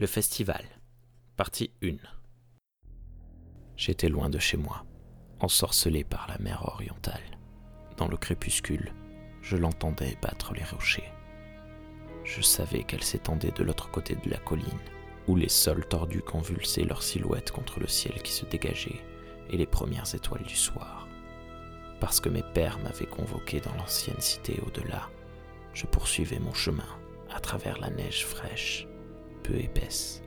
Le festival. Partie 1. J'étais loin de chez moi, ensorcelé par la mer orientale. Dans le crépuscule, je l'entendais battre les rochers. Je savais qu'elle s'étendait de l'autre côté de la colline, où les sols tordus convulsaient leurs silhouettes contre le ciel qui se dégageait et les premières étoiles du soir. Parce que mes pères m'avaient convoqué dans l'ancienne cité au-delà, je poursuivais mon chemin à travers la neige fraîche peu épaisse,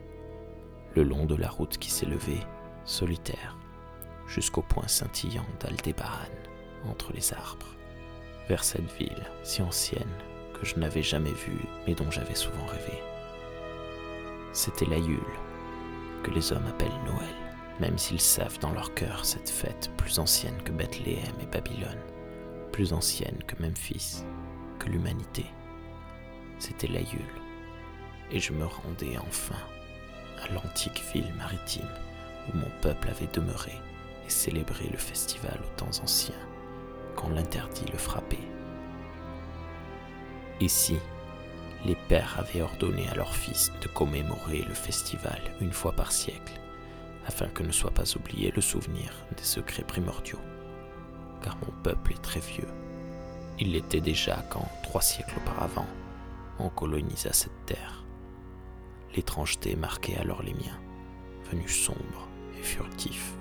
le long de la route qui s'élevait, solitaire, jusqu'au point scintillant d'Aldébaran, entre les arbres, vers cette ville si ancienne que je n'avais jamais vue mais dont j'avais souvent rêvé. C'était l'Aïeul, que les hommes appellent Noël, même s'ils savent dans leur cœur cette fête plus ancienne que Bethléem et Babylone, plus ancienne que Memphis, que l'humanité. C'était l'Aïeul et je me rendais enfin à l'antique ville maritime où mon peuple avait demeuré et célébré le festival aux temps anciens, quand l'interdit le frappait. Ici, les pères avaient ordonné à leurs fils de commémorer le festival une fois par siècle, afin que ne soit pas oublié le souvenir des secrets primordiaux. Car mon peuple est très vieux. Il l'était déjà quand, trois siècles auparavant, on colonisa cette terre. L'étrangeté marquait alors les miens, venus sombres et furtifs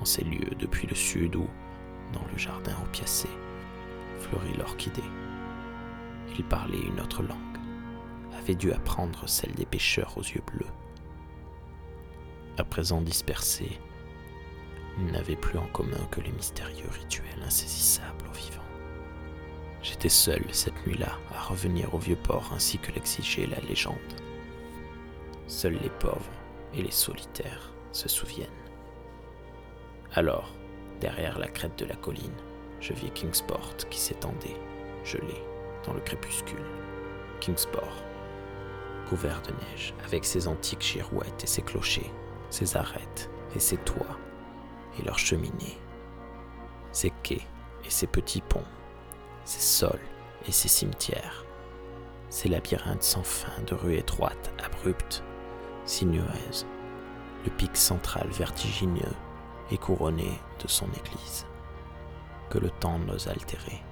en ces lieux depuis le sud où, dans le jardin opiacé, fleurit l'orchidée. Il parlait une autre langue, avait dû apprendre celle des pêcheurs aux yeux bleus. À présent dispersés, ils n'avaient plus en commun que les mystérieux rituels insaisissables aux vivants. J'étais seul cette nuit-là à revenir au vieux port ainsi que l'exigeait la légende. Seuls les pauvres et les solitaires se souviennent. Alors, derrière la crête de la colline, je vis Kingsport qui s'étendait, gelé, dans le crépuscule. Kingsport, couvert de neige, avec ses antiques girouettes et ses clochers, ses arêtes et ses toits, et leurs cheminées, ses quais et ses petits ponts, ses sols et ses cimetières, ses labyrinthes sans fin de rues étroites, abruptes, sinueuse, le pic central vertigineux est couronné de son église, que le temps n'ose altérer,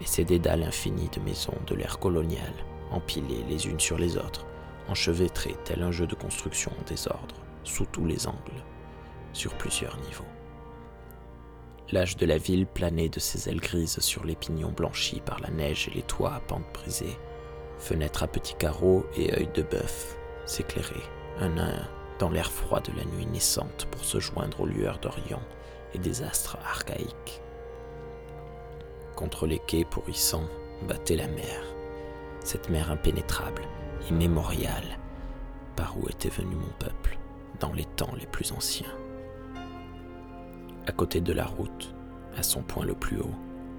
et ses dédales infinis de maisons de l'ère coloniale, empilées les unes sur les autres, enchevêtrées tel un jeu de construction en désordre, sous tous les angles, sur plusieurs niveaux. L'âge de la ville planait de ses ailes grises sur les pignons blanchis par la neige et les toits à pentes brisées, fenêtres à petits carreaux et œils de bœuf s'éclairer un à un dans l'air froid de la nuit naissante pour se joindre aux lueurs d'Orient et des astres archaïques. Contre les quais pourrissants battait la mer, cette mer impénétrable, immémoriale, par où était venu mon peuple dans les temps les plus anciens. À côté de la route, à son point le plus haut,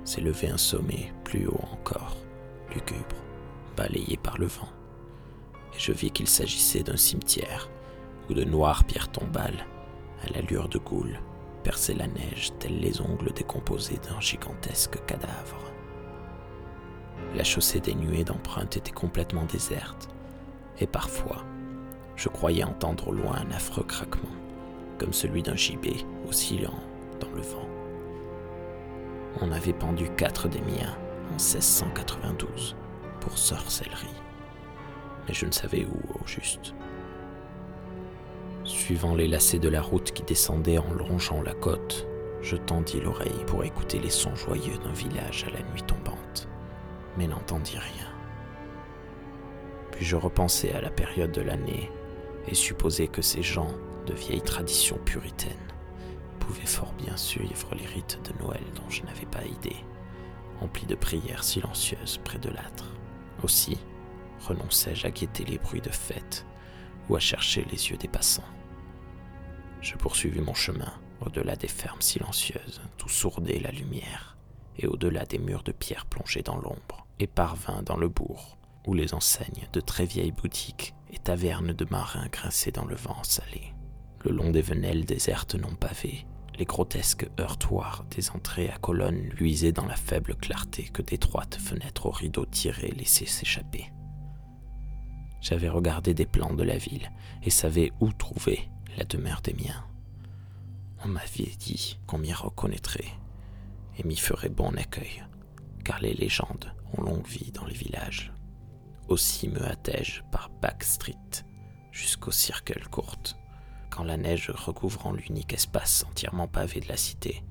s'élevait un sommet plus haut encore, lugubre, balayé par le vent et je vis qu'il s'agissait d'un cimetière où de noires pierres tombales, à l'allure de goule, perçaient la neige tels les ongles décomposés d'un gigantesque cadavre. La chaussée dénuée d'empreintes était complètement déserte, et parfois, je croyais entendre au loin un affreux craquement, comme celui d'un gibet oscillant dans le vent. On avait pendu quatre des miens en 1692 pour sorcellerie mais je ne savais où au juste. Suivant les lacets de la route qui descendait en longeant la côte, je tendis l'oreille pour écouter les sons joyeux d'un village à la nuit tombante, mais n'entendis rien. Puis je repensai à la période de l'année et supposai que ces gens de vieilles traditions puritaines pouvaient fort bien suivre les rites de Noël dont je n'avais pas idée, emplis de prières silencieuses près de l'âtre. Aussi, renonçais-je à guetter les bruits de fête ou à chercher les yeux des passants. Je poursuivis mon chemin au-delà des fermes silencieuses, tout sourdait la lumière, et au-delà des murs de pierre plongés dans l'ombre, et parvins dans le bourg, où les enseignes de très vieilles boutiques et tavernes de marins grinçaient dans le vent salé. Le long des venelles désertes non pavées, les grotesques heurtoirs des entrées à colonnes luisaient dans la faible clarté que d'étroites fenêtres aux rideaux tirés laissaient s'échapper. J'avais regardé des plans de la ville et savais où trouver la demeure des miens. On m'avait dit qu'on m'y reconnaîtrait et m'y ferait bon accueil, car les légendes ont longue vie dans les villages. Aussi me hâtai-je par Back Street jusqu'au Circle Court, quand la neige recouvrant l'unique espace entièrement pavé de la cité,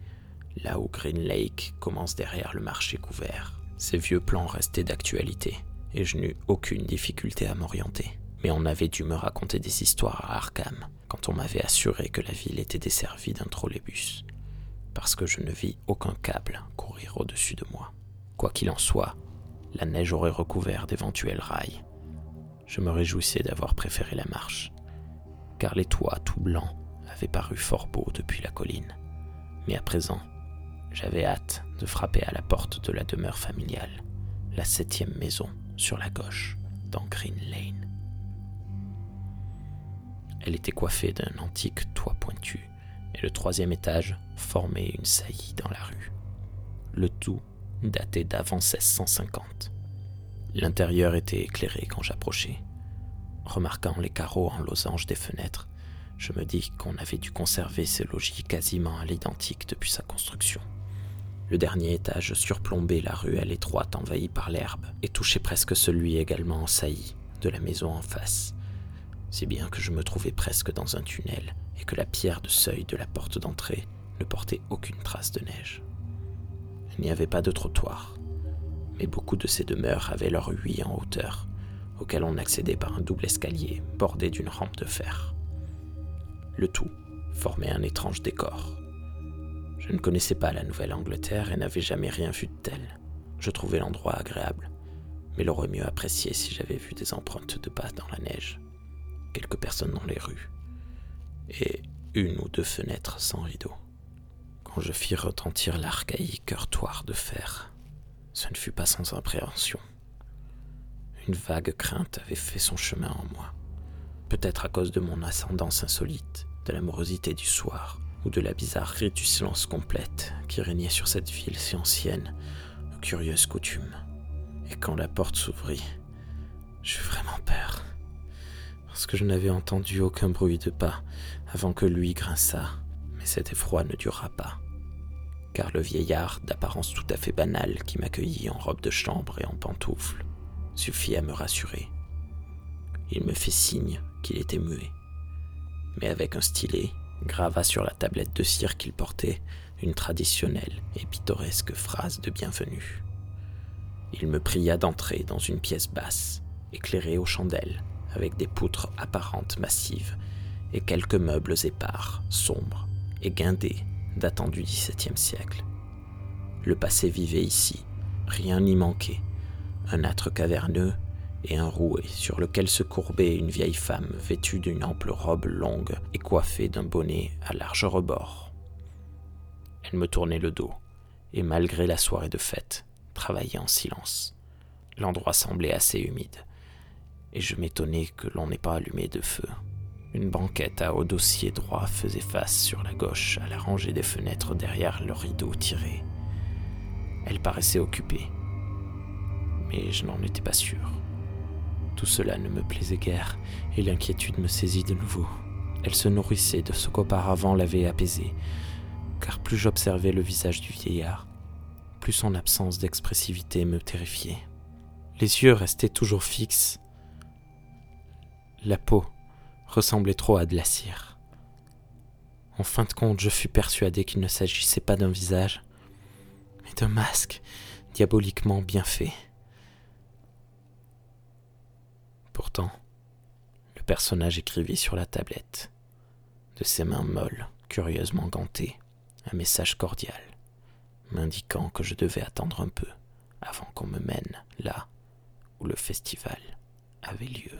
là où Green Lake commence derrière le marché couvert. Ces vieux plans restaient d'actualité, et je n'eus aucune difficulté à m'orienter. Mais on avait dû me raconter des histoires à Arkham, quand on m'avait assuré que la ville était desservie d'un trolleybus, parce que je ne vis aucun câble courir au-dessus de moi. Quoi qu'il en soit, la neige aurait recouvert d'éventuels rails. Je me réjouissais d'avoir préféré la marche, car les toits tout blancs avaient paru fort beaux depuis la colline. Mais à présent, j'avais hâte de frapper à la porte de la demeure familiale, la septième maison sur la gauche, dans Green Lane. Elle était coiffée d'un antique toit pointu, et le troisième étage formait une saillie dans la rue. Le tout datait d'avant 1650. L'intérieur était éclairé quand j'approchais. Remarquant les carreaux en losange des fenêtres, je me dis qu'on avait dû conserver ce logis quasiment à l'identique depuis sa construction. Le dernier étage surplombait la ruelle étroite envahie par l'herbe et touchait presque celui également en saillie de la maison en face, si bien que je me trouvais presque dans un tunnel et que la pierre de seuil de la porte d'entrée ne portait aucune trace de neige. Il n'y avait pas de trottoir, mais beaucoup de ces demeures avaient leur huit en hauteur, auquel on accédait par un double escalier bordé d'une rampe de fer. Le tout formait un étrange décor. Je ne connaissais pas la Nouvelle-Angleterre et n'avais jamais rien vu de tel. Je trouvais l'endroit agréable, mais l'aurais mieux apprécié si j'avais vu des empreintes de pas dans la neige, quelques personnes dans les rues, et une ou deux fenêtres sans rideaux quand je fis retentir l'archaïque heurtoir de fer. Ce ne fut pas sans appréhension. Une vague crainte avait fait son chemin en moi. Peut-être à cause de mon ascendance insolite, de l'amorosité du soir, ou de la bizarrerie du silence complète qui régnait sur cette ville si ancienne, aux curieuses coutumes. Et quand la porte s'ouvrit, j'eus vraiment peur, parce que je n'avais entendu aucun bruit de pas avant que lui grinçât, mais cet effroi ne dura pas car le vieillard, d'apparence tout à fait banale, qui m'accueillit en robe de chambre et en pantoufles, suffit à me rassurer. Il me fait signe qu'il était muet, mais avec un stylet, grava sur la tablette de cire qu'il portait une traditionnelle et pittoresque phrase de bienvenue. Il me pria d'entrer dans une pièce basse, éclairée aux chandelles, avec des poutres apparentes massives et quelques meubles épars, sombres et guindés datant du XVIIe siècle. Le passé vivait ici, rien n'y manquait, un âtre caverneux et un rouet sur lequel se courbait une vieille femme vêtue d'une ample robe longue et coiffée d'un bonnet à large rebord. Elle me tournait le dos, et malgré la soirée de fête, travaillait en silence. L'endroit semblait assez humide, et je m'étonnais que l'on n'ait pas allumé de feu. Une banquette à haut dossier droit faisait face sur la gauche à la rangée des fenêtres derrière le rideau tiré. Elle paraissait occupée, mais je n'en étais pas sûr. Tout cela ne me plaisait guère, et l'inquiétude me saisit de nouveau. Elle se nourrissait de ce qu'auparavant l'avait apaisé, car plus j'observais le visage du vieillard, plus son absence d'expressivité me terrifiait. Les yeux restaient toujours fixes. La peau ressemblait trop à de la cire. En fin de compte, je fus persuadé qu'il ne s'agissait pas d'un visage, mais d'un masque diaboliquement bien fait. Le personnage écrivit sur la tablette, de ses mains molles, curieusement gantées, un message cordial, m'indiquant que je devais attendre un peu avant qu'on me mène là où le festival avait lieu.